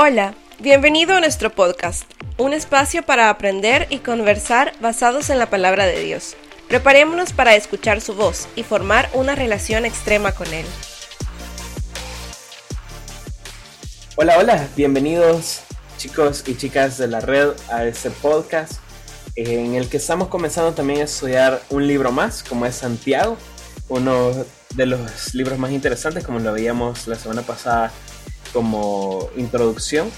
Hola, bienvenido a nuestro podcast, un espacio para aprender y conversar basados en la palabra de Dios. Preparémonos para escuchar su voz y formar una relación extrema con Él. Hola, hola, bienvenidos chicos y chicas de la red a este podcast en el que estamos comenzando también a estudiar un libro más, como es Santiago, uno de los libros más interesantes, como lo veíamos la semana pasada como introducción.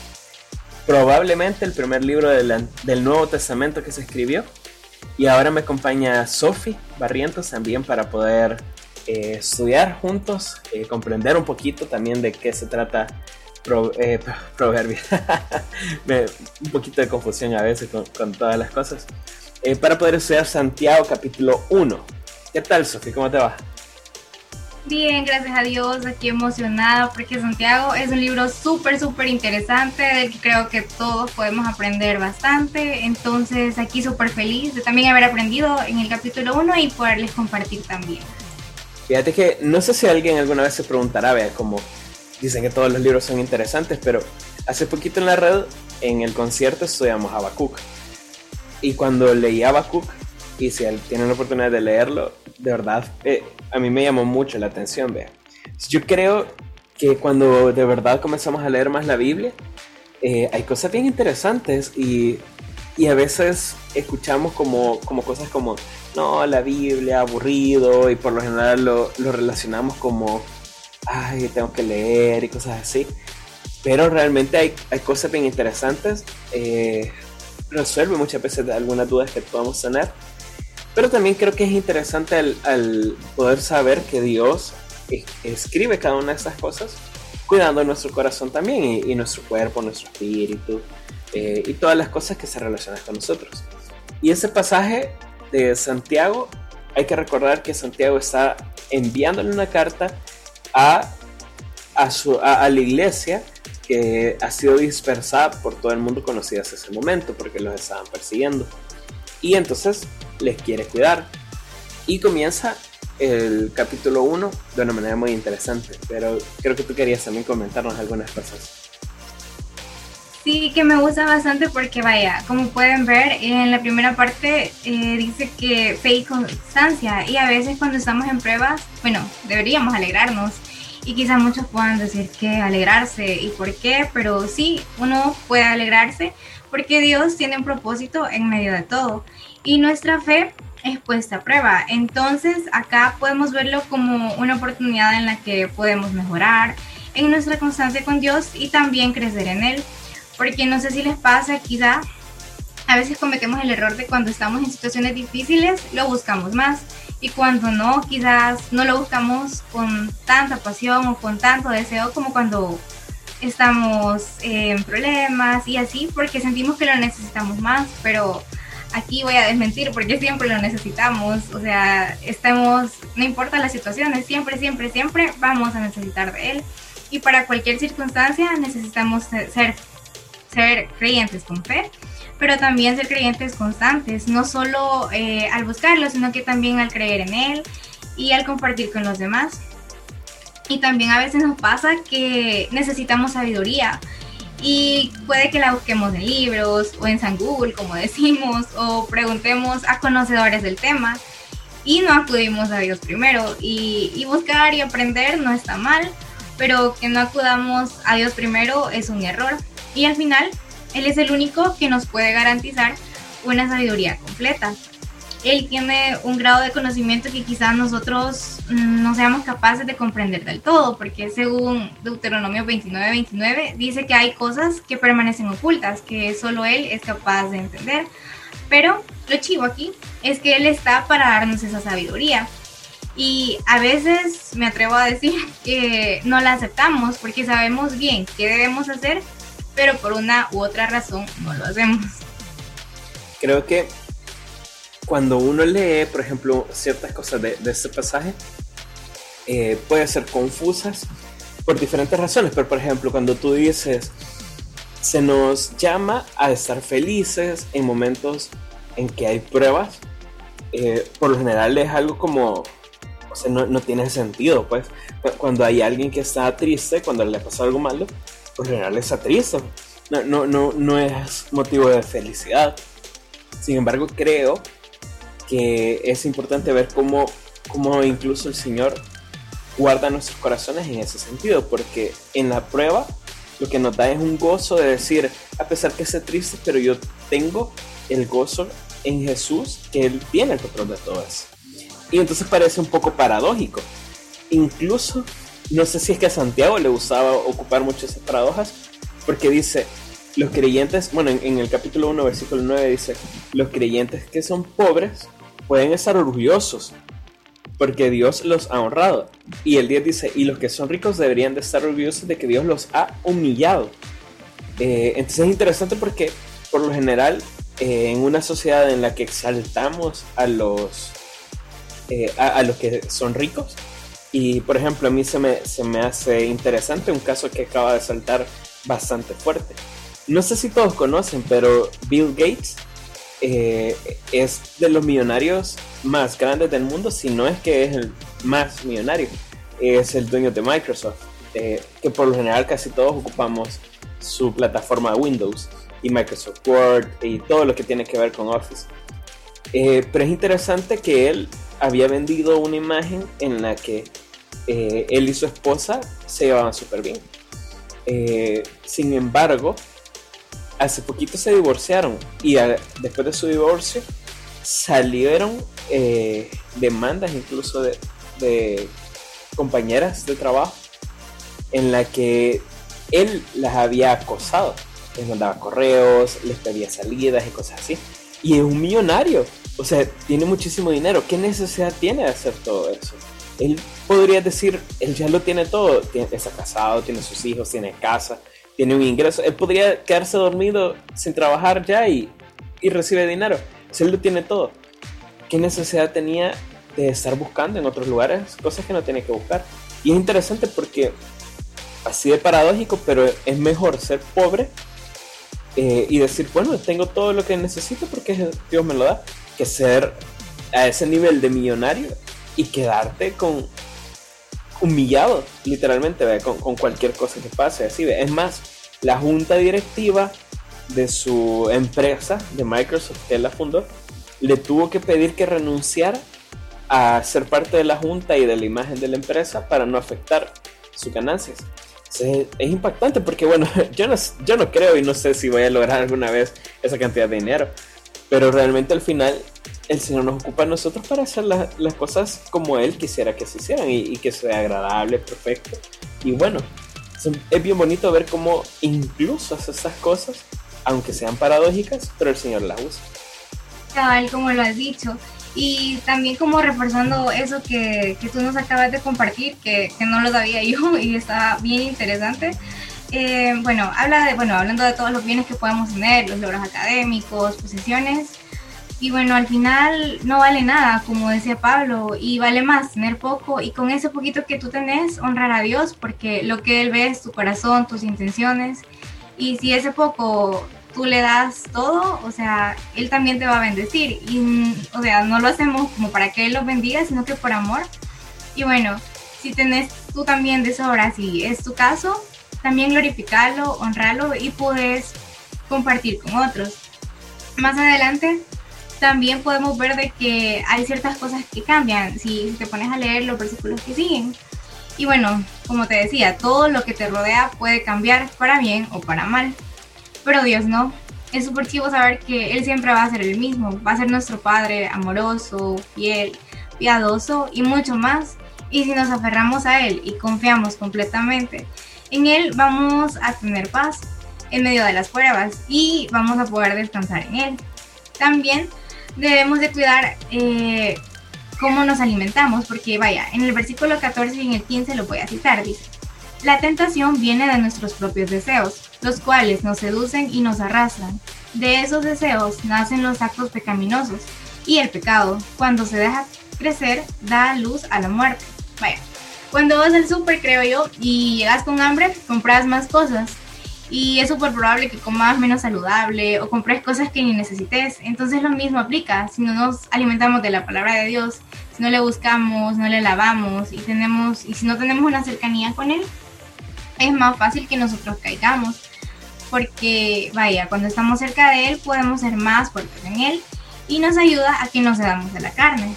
Probablemente el primer libro del, Nuevo Testamento que se escribió. Y ahora me acompaña Sophie Barrientos también para poder eh, estudiar juntos, eh, comprender un poquito también de qué se trata eh, proverbio. un poquito de confusión a veces con, con todas las cosas. para poder estudiar Santiago capítulo 1. ¿Qué tal, Sophie? ¿Cómo te va? Bien, gracias a Dios, aquí emocionada porque Santiago es un libro súper, súper interesante del que creo que todos podemos aprender bastante. Entonces aquí súper feliz de también haber aprendido en el capítulo 1 y poderles compartir también. Fíjate que no sé si alguien alguna vez se preguntará, vea, como dicen que todos los libros son interesantes, pero hace poquito en la red, en el concierto, estudiamos Habacuc. Y cuando leí Habacuc, y si tienen la oportunidad de leerlo, de verdad, eh, a mí me llamó mucho la atención, vea. Yo creo que cuando de verdad comenzamos a leer más la Biblia, eh, hay cosas bien interesantes y, y, a veces escuchamos como, como cosas como, no, la Biblia, aburrido, y por lo general lo, lo relacionamos como, ay, tengo que leer y cosas así. Pero realmente hay, hay cosas bien interesantes. Eh, resuelve muchas veces algunas dudas que podamos tener. Pero también creo que es interesante al, poder saber que Dios escribe cada una de estas cosas, cuidando nuestro corazón también y, nuestro cuerpo, nuestro espíritu eh, y todas las cosas que se relacionan con nosotros. Y ese pasaje de Santiago, hay que recordar que Santiago está enviándole una carta a, a, su, a, la iglesia que ha sido dispersada por todo el mundo conocida hasta ese momento porque los estaban persiguiendo. Y entonces les quiere cuidar. Y comienza el capítulo 1 de una manera muy interesante, pero creo que tú querías también comentarnos algunas cosas. Sí, que me gusta bastante porque vaya, como pueden ver, en la primera parte eh, dice que fe y constancia y a veces cuando estamos en pruebas, bueno, deberíamos alegrarnos y quizás muchos puedan decir que alegrarse y por qué, pero sí, uno puede alegrarse porque Dios tiene un propósito en medio de todo y nuestra fe es puesta a prueba. Entonces acá podemos verlo como una oportunidad en la que podemos mejorar en nuestra constancia con Dios y también crecer en Él. Porque no sé si les pasa, quizá a veces cometemos el error de cuando estamos en situaciones difíciles, lo buscamos más. Y cuando no, quizás no lo buscamos con tanta pasión o con tanto deseo como cuando estamos en problemas y así, porque sentimos que lo necesitamos más, pero aquí voy a desmentir porque siempre lo necesitamos, o sea, estemos, no importa las situaciones, siempre, siempre, siempre vamos a necesitar de él. Y para cualquier circunstancia necesitamos ser, ser creyentes con fe, pero también ser creyentes constantes, no solo eh, al buscarlo, sino que también al creer en él y al compartir con los demás. Y también a veces nos pasa que necesitamos sabiduría y puede que la busquemos en libros o en San Google, como decimos, o preguntemos a conocedores del tema y no acudimos a Dios primero. Y, buscar y aprender no está mal, pero que no acudamos a Dios primero es un error. Y al final, Él es el único que nos puede garantizar una sabiduría completa él tiene un grado de conocimiento que quizás nosotros mm, no seamos capaces de comprender del todo, porque según Deuteronomio 29-29 dice que hay cosas que permanecen ocultas, que solo él es capaz de entender. Pero lo chivo aquí es que él está para darnos esa sabiduría. Y a veces me atrevo a decir que no la aceptamos porque sabemos bien qué debemos hacer, pero por una u otra razón no lo hacemos. Creo que cuando uno lee, por ejemplo, ciertas cosas de, este pasaje, eh, puede ser confusas por diferentes razones, pero por ejemplo, cuando tú dices, se nos llama a estar felices en momentos en que hay pruebas, eh, por lo general es algo como, o sea, no, no, tiene sentido, pues, cuando hay alguien que está triste, cuando le pasa algo malo, por general está triste. No, no, no, no es motivo de felicidad. Sin embargo, creo que es importante ver cómo, cómo incluso el Señor guarda nuestros corazones en ese sentido, porque en la prueba lo que nos da es un gozo de decir, a pesar que esté triste, pero yo tengo el gozo en Jesús, que Él tiene el control de todo eso. Y entonces parece un poco paradójico. Incluso, no sé si es que a Santiago le gustaba ocupar muchas paradojas, porque dice, los creyentes, bueno, en, el capítulo 1, versículo 9 dice, los creyentes que son pobres pueden estar orgullosos, porque Dios los ha honrado. Y el 10 dice, y los que son ricos deberían de estar orgullosos de que Dios los ha humillado. Eh, entonces es interesante porque por lo general eh, en una sociedad en la que exaltamos a los, eh, a, los que son ricos, y por ejemplo a mí se me, se me hace interesante un caso que acaba de saltar bastante fuerte. No sé si todos conocen, pero Bill Gates eh, es de los millonarios más grandes del mundo, si no es que es el más millonario. Es el dueño de Microsoft, eh, que por lo general casi todos ocupamos su plataforma Windows y Microsoft Word y todo lo que tiene que ver con Office. Eh, pero es interesante que él había vendido una imagen en la que él y su esposa se llevaban súper bien. sin embargo, hace poquito se divorciaron y después de su divorcio salieron eh, demandas incluso de, compañeras de trabajo en la que él las había acosado. Les mandaba correos, les pedía salidas y cosas así. Y es un millonario. O sea, tiene muchísimo dinero. ¿Qué necesidad tiene de hacer todo eso? Él podría decir, él ya lo tiene todo. está casado, tiene sus hijos, tiene casa, tiene un ingreso. Él podría quedarse dormido sin trabajar ya y, y recibe dinero. Si él lo tiene todo, ¿qué necesidad tenía de estar buscando en otros lugares cosas que no tiene que buscar? Y es interesante porque así de paradójico, pero es mejor ser pobre eh, y decir, bueno, tengo todo lo que necesito porque Dios me lo da, que ser a ese nivel de millonario y quedarte con humillado, literalmente, Con, cualquier cosa que pase. Así, Es más, la junta directiva de su empresa, de Microsoft, que él la fundó, le tuvo que pedir que renunciara a ser parte de la junta y de la imagen de la empresa para no afectar sus ganancias. es, impactante porque, bueno, yo no, yo no creo y no sé si voy a lograr alguna vez esa cantidad de dinero, pero realmente al final el Señor nos ocupa a nosotros para hacer las cosas como Él quisiera que se hicieran y, que sea agradable, perfecto. Y bueno, es bien bonito ver cómo incluso hace esas cosas, aunque sean paradójicas, pero el Señor las usa. Tal como lo has dicho. Y también como reforzando eso que, que tú nos acabas de compartir, que, que, no lo sabía yo y está bien interesante. Eh, bueno, habla de, bueno, hablando de todos los bienes que podemos tener, los logros académicos, posiciones, y bueno, al final no vale nada, como decía Pablo, y vale más tener poco y con ese poquito que tú tenés, honrar a Dios, porque lo que Él ve es tu corazón, tus intenciones, y si ese poco tú le das todo, o sea, Él también te va a bendecir, y o sea, no lo hacemos como para que Él los bendiga, sino que por amor. Y bueno, si tenés tú también de sobra, si es tu caso, también glorificarlo, honrarlo y puedes compartir con otros. Más adelante también podemos ver de que hay ciertas cosas que cambian si te pones a leer los versículos que siguen. Y bueno, como te decía, todo lo que te rodea puede cambiar para bien o para mal, pero Dios no. Es súper chivo saber que Él siempre va a ser el mismo, va a ser nuestro Padre amoroso, fiel, piadoso y mucho más. Y si nos aferramos a Él y confiamos completamente en Él, vamos a tener paz en medio de las pruebas y vamos a poder descansar en Él. También debemos de cuidar eh, cómo nos alimentamos, porque vaya, en el versículo 14 y en el 15 lo voy a citar, dice, la tentación viene de nuestros propios deseos, los cuales nos seducen y nos arrastran. De esos deseos nacen los actos pecaminosos y el pecado, cuando se deja crecer, da luz a la muerte. Vaya, cuando vas al súper, creo yo, y llegas con hambre, compras más cosas y es súper probable que comas menos saludable o compres cosas que ni necesites. Entonces lo mismo aplica, si no nos alimentamos de la palabra de Dios, si no le buscamos, no le lavamos y tenemos y si no tenemos una cercanía con él, es más fácil que nosotros caigamos. Porque, vaya, cuando estamos cerca de Él podemos ser más fuertes en Él y nos ayuda a que no cedamos de la carne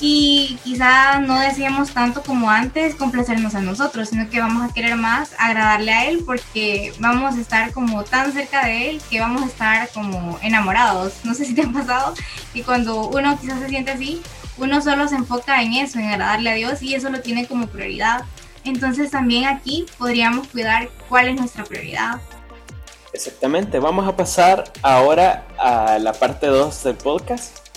y quizá no deseamos tanto como antes complacernos a nosotros, sino que vamos a querer más agradarle a Él porque vamos a estar como tan cerca de Él que vamos a estar como enamorados. No sé si te ha pasado que cuando uno quizás se siente así, uno solo se enfoca en eso, en agradarle a Dios y eso lo tiene como prioridad. Entonces también aquí podríamos cuidar cuál es nuestra prioridad. Exactamente, vamos a pasar ahora a la parte 2 del podcast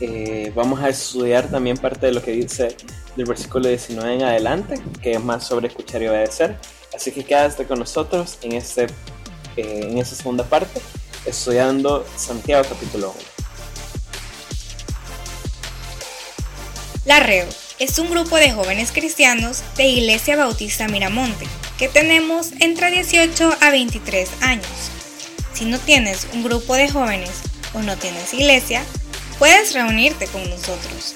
eh, vamos a estudiar también parte de lo que dice del versículo 19 en adelante, que es más sobre escuchar y obedecer. Así que quédate con nosotros en, este, eh, en esta segunda parte, estudiando Santiago capítulo 1. La Red es un grupo de jóvenes cristianos de Iglesia Bautista Miramonte, que tenemos entre 18 a 23 años. Si no tienes un grupo de jóvenes o no tienes iglesia, puedes reunirte con nosotros.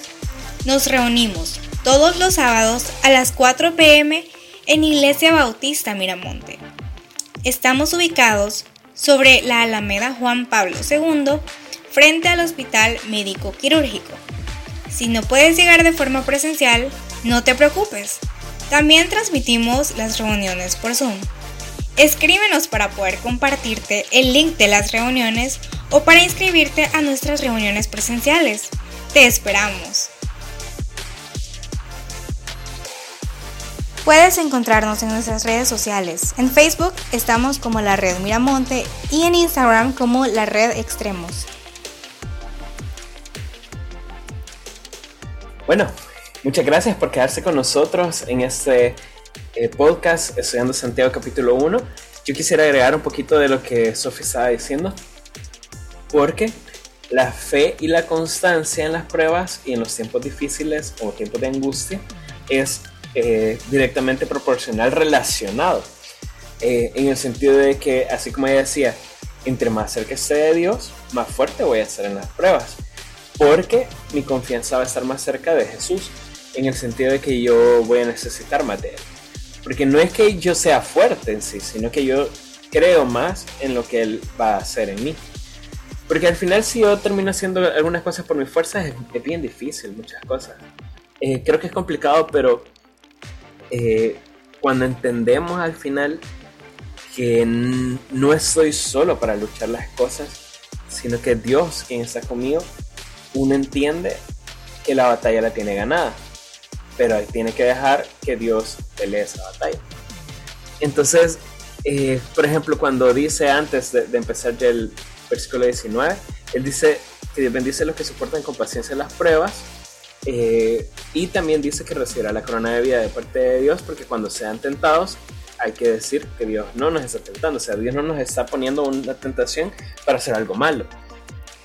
Nos reunimos todos los sábados a las 4 pm en Iglesia Bautista Miramonte. Estamos ubicados sobre la Alameda Juan Pablo II, frente al Hospital Médico Quirúrgico. Si no puedes llegar de forma presencial, no te preocupes. También transmitimos las reuniones por Zoom. Escríbenos para poder compartirte el link de las reuniones o para inscribirte a nuestras reuniones presenciales. Te esperamos. Puedes encontrarnos en nuestras redes sociales. En Facebook estamos como la Red Miramonte y en Instagram como la Red Extremos. Bueno, muchas gracias por quedarse con nosotros en este eh, podcast Estudiando Santiago capítulo 1. Yo quisiera agregar un poquito de lo que Sofía estaba diciendo porque la fe y la constancia en las pruebas y en los tiempos difíciles o tiempos de angustia es eh, directamente proporcional relacionado. Eh, en el sentido de que, así como ella decía, entre más cerca esté de Dios, más fuerte voy a ser en las pruebas. Porque mi confianza va a estar más cerca de Jesús. En el sentido de que yo voy a necesitar más de Él. Porque no es que yo sea fuerte en sí, sino que yo creo más en lo que Él va a hacer en mí. Porque al final si yo termino haciendo algunas cosas por mis fuerzas es, bien difícil, muchas cosas. Eh, creo que es complicado, pero eh, cuando entendemos al final que no estoy solo para luchar las cosas, sino que Dios quien está conmigo, uno entiende que la batalla la tiene ganada, pero tiene que dejar que Dios pelee esa batalla. Entonces, eh, por ejemplo, cuando dice antes de, de empezar el, versículo 19, él dice que bendice a los que soportan con paciencia las pruebas. Eh, y también dice que recibirá la corona de vida de parte de Dios, porque cuando sean tentados, hay que decir que Dios no nos está tentando, o sea, Dios no nos está poniendo una tentación para hacer algo malo.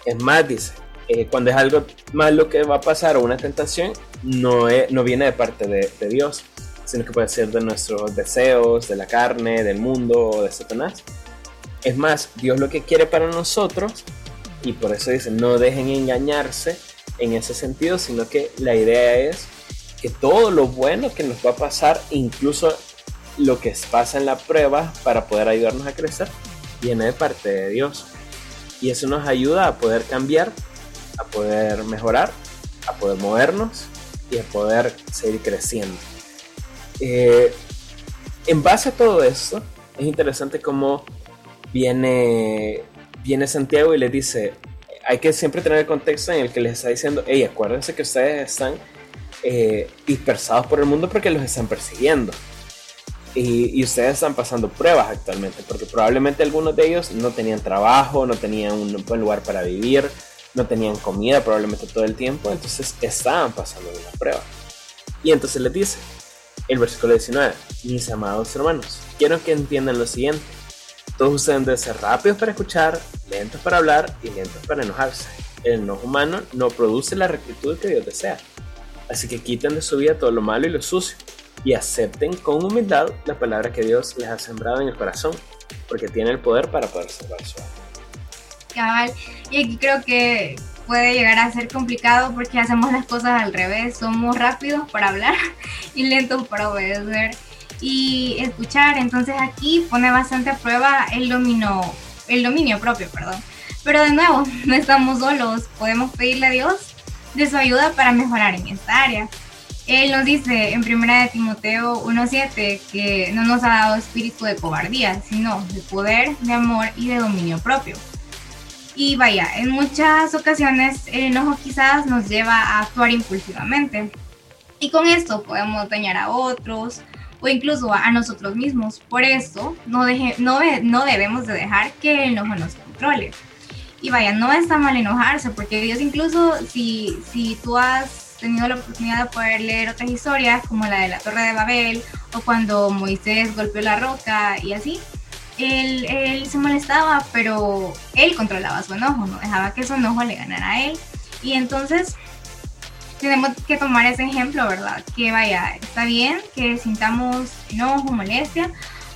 Es más, dice, eh, cuando es algo malo que va a pasar o una tentación, no, no viene de parte de, de Dios, sino que puede ser de nuestros deseos, de la carne, del mundo o de Satanás. Es más, Dios lo que quiere para nosotros, y por eso dice, no dejen engañarse en ese sentido, sino que la idea es que todo lo bueno que nos va a pasar, incluso lo que pasa en la prueba para poder ayudarnos a crecer, viene de parte de Dios. Y eso nos ayuda a poder cambiar, a poder mejorar, a poder movernos y a poder seguir creciendo. Eh, en base a todo esto, es interesante cómo viene, viene Santiago y le dice, hay que siempre tener el contexto en el que les está diciendo, hey, acuérdense que ustedes están eh, dispersados por el mundo porque los están persiguiendo. Y, y, ustedes están pasando pruebas actualmente, porque probablemente algunos de ellos no tenían trabajo, no tenían un buen lugar para vivir, no tenían comida probablemente todo el tiempo, entonces estaban pasando una prueba. Y entonces les dice, el versículo 19, mis amados hermanos, quiero que entiendan lo siguiente todos ustedes deben ser rápidos para escuchar, lentos para hablar y lentos para enojarse. El enojo humano no produce la rectitud que Dios desea. Así que quiten de su vida todo lo malo y lo sucio y acepten con humildad la palabra que Dios les ha sembrado en el corazón, porque tiene el poder para poder salvar su alma. Cabal, y aquí creo que puede llegar a ser complicado porque hacemos las cosas al revés, somos rápidos para hablar y lentos para obedecer. Y escuchar. Entonces aquí pone bastante a prueba el dominio, el dominio propio, perdón. Pero de nuevo, no estamos solos, podemos pedirle a Dios de su ayuda para mejorar en esta área. Él nos dice en 1 de Timoteo 1.7 que no nos ha dado espíritu de cobardía, sino de poder, de amor y de dominio propio. Y vaya, en muchas ocasiones el enojo quizás nos lleva a actuar impulsivamente. Y con esto podemos dañar a otros o incluso a nosotros mismos. Por eso no, deje, no, no debemos de dejar que el enojo nos controle. Y vaya, no está mal enojarse, porque Dios incluso si, si tú has tenido la oportunidad de poder leer otras historias, como la de la Torre de Babel, o cuando Moisés golpeó la roca y así, él, él se molestaba, pero él controlaba su enojo, no dejaba que su enojo le ganara a él. Y entonces tenemos que tomar ese ejemplo, ¿verdad? Que vaya, está bien que sintamos enojo, molestia,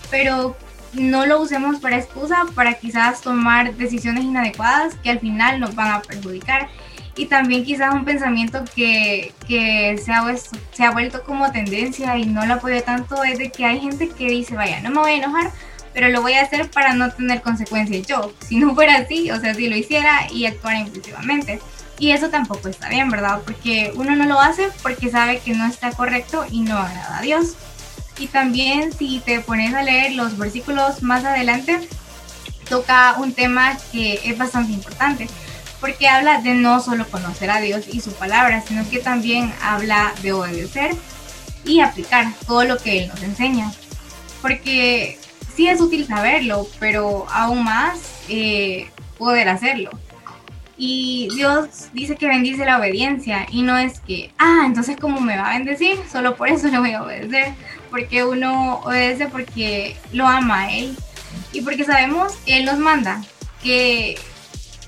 pero no lo usemos para excusa para quizás tomar decisiones inadecuadas que al final nos van a perjudicar. Y también quizás un pensamiento que, que se, ha, se ha vuelto como tendencia y no lo apoyo tanto es de que hay gente que dice, vaya, no me voy a enojar, pero lo voy a hacer para no tener consecuencias yo. Si no fuera así, o sea, si lo hiciera y actuara impulsivamente. Y eso tampoco está bien, ¿verdad? Porque uno no lo hace porque sabe que no está correcto y no agrada a Dios. Y también si te pones a leer los versículos más adelante, toca un tema que es bastante importante, porque habla de no solo conocer a Dios y su palabra, sino que también habla de obedecer y aplicar todo lo que Él nos enseña. Porque sí es útil saberlo, pero aún más eh, poder hacerlo. Y Dios dice que bendice la obediencia y no es que, ah, entonces como me va a bendecir, solo por eso le voy a obedecer, porque uno obedece porque lo ama a Él y porque sabemos que Él nos manda, que,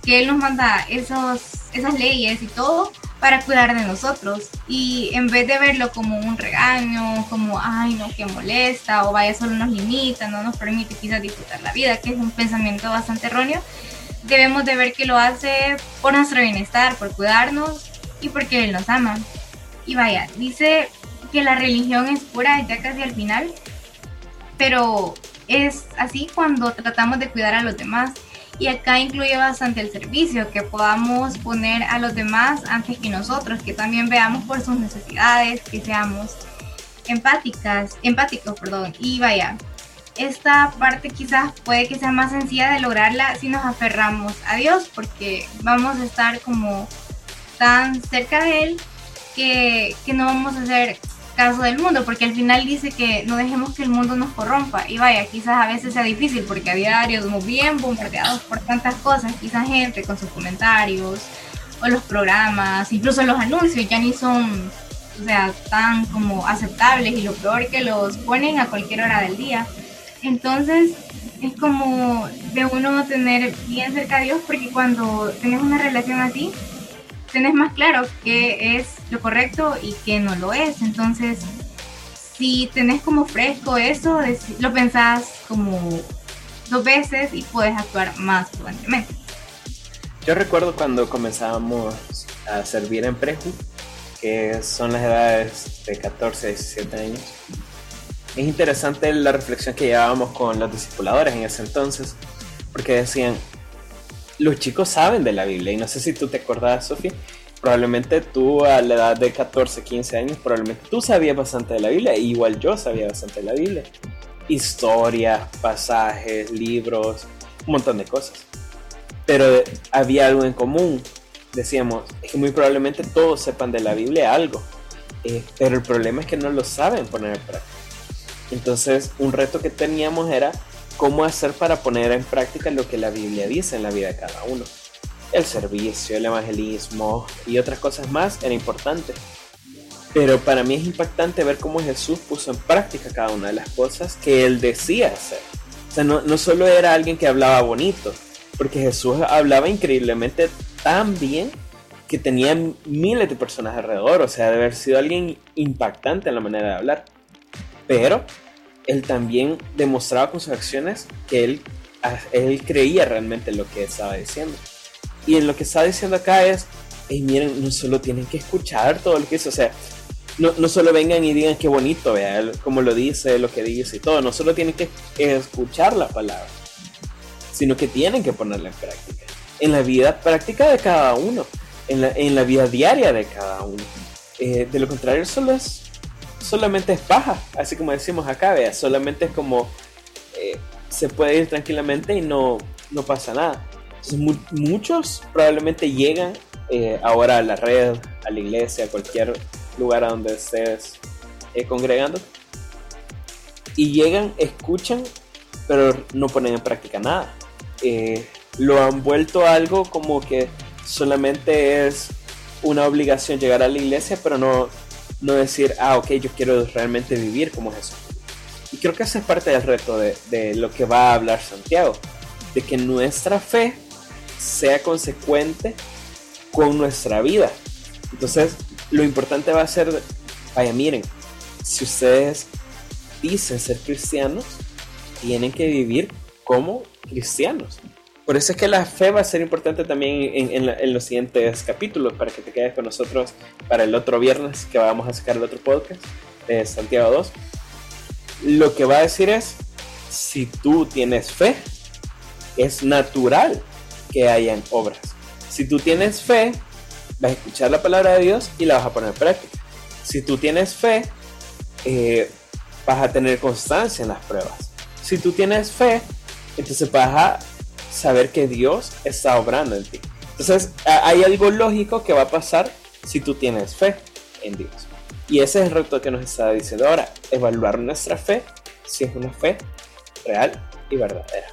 que Él nos manda esos, esas leyes y todo para cuidar de nosotros. Y en vez de verlo como un regaño, como, ay, no, que molesta, o vaya, solo nos limita, no nos permite quizás disfrutar la vida, que es un pensamiento bastante erróneo, debemos de ver que lo hace por nuestro bienestar, por cuidarnos y porque Él nos ama. Y vaya, dice que la religión es pura ya casi al final, pero es así cuando tratamos de cuidar a los demás. Y acá incluye bastante el servicio, que podamos poner a los demás antes que nosotros, que también veamos por sus necesidades, que seamos empáticas, empáticos, perdón. Y vaya, esta parte quizás puede que sea más sencilla de lograrla si nos aferramos a Dios, porque vamos a estar como tan cerca de Él que, que, no vamos a hacer caso del mundo, porque al final dice que no dejemos que el mundo nos corrompa. Y vaya, quizás a veces sea difícil, porque a diario estamos bien bombardeados por tantas cosas, quizás gente con sus comentarios, o los programas, incluso los anuncios ya ni son, o sea, tan como aceptables y lo peor que los ponen a cualquier hora del día. Entonces es como de uno tener bien cerca a Dios porque cuando tienes una relación así, tenés más claro qué es lo correcto y qué no lo es. Entonces, si tenés como fresco eso, lo pensás como dos veces y puedes actuar más fluentemente. Yo recuerdo cuando comenzábamos a servir en Preju, que son las edades de 14 a 17 años es interesante la reflexión que llevábamos con los discipuladores en ese entonces, porque decían, los chicos saben de la Biblia, y no sé si tú te acordás, Sofía, probablemente tú a la edad de 14, 15 años, probablemente tú sabías bastante de la Biblia, igual yo sabía bastante de la Biblia. Historias, pasajes, libros, un montón de cosas. Pero había algo en común. Decíamos, es que muy probablemente todos sepan de la Biblia algo, eh, pero el problema es que no lo saben poner en práctica. Entonces, un reto que teníamos era cómo hacer para poner en práctica lo que la Biblia dice en la vida de cada uno. El servicio, el evangelismo y otras cosas más era importante. Pero para mí es impactante ver cómo Jesús puso en práctica cada una de las cosas que él decía hacer. O sea, no, no solo era alguien que hablaba bonito, porque Jesús hablaba increíblemente tan bien que tenía miles de personas alrededor, o sea, de haber sido alguien impactante en la manera de hablar. Pero él también demostraba con sus acciones que él, él creía realmente en lo que estaba diciendo. Y en lo que está diciendo acá es, hey, miren, no solo tienen que escuchar todo lo que dice, o sea, no, no solo vengan y digan qué bonito, vea, como lo dice, lo que dice y todo, no solo tienen que escuchar la palabra, sino que tienen que ponerla en práctica, en la vida práctica de cada uno, en la, en la vida diaria de cada uno. Eh, de lo contrario, solo es, solamente es paja, así como decimos acá, vea, solamente es como eh, se puede ir tranquilamente y no, no pasa nada. muchos probablemente llegan eh, ahora a la red, a la iglesia, a cualquier lugar a donde estés eh, congregando. Y llegan, escuchan, pero no ponen en práctica nada. Lo han vuelto algo como que solamente es una obligación llegar a la iglesia, pero no, no decir, ah, ok, yo quiero realmente vivir como Jesús. Y creo que esa es parte del reto de, de lo que va a hablar Santiago, de que nuestra fe sea consecuente con nuestra vida. Entonces, lo importante va a ser, vaya, miren, si ustedes dicen ser cristianos, tienen que vivir como cristianos. Por eso es que la fe va a ser importante también en, los siguientes capítulos, para que te quedes con nosotros para el otro viernes que vamos a sacar el otro podcast de Santiago 2. Lo que va a decir es, si tú tienes fe, es natural que hayan obras. Si tú tienes fe, vas a escuchar la palabra de Dios y la vas a poner en práctica. Si tú tienes fe, eh, vas a tener constancia en las pruebas. Si tú tienes fe, entonces vas a saber que Dios está obrando en ti. Entonces hay algo lógico que va a pasar si tú tienes fe en Dios. Y ese es el reto que nos está diciendo ahora, evaluar nuestra fe, si es una fe real y verdadera.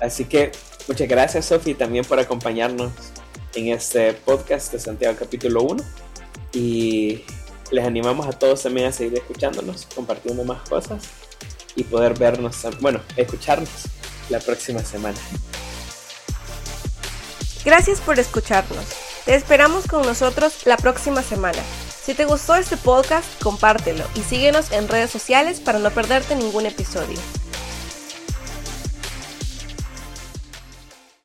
Así que muchas gracias Sofi también por acompañarnos en este podcast de Santiago capítulo 1 y les animamos a todos también a seguir escuchándonos, compartiendo más cosas y poder vernos, bueno, escucharnos la próxima semana. Gracias por escucharnos. Te esperamos con nosotros la próxima semana. Si te gustó este podcast, compártelo y síguenos en redes sociales para no perderte ningún episodio.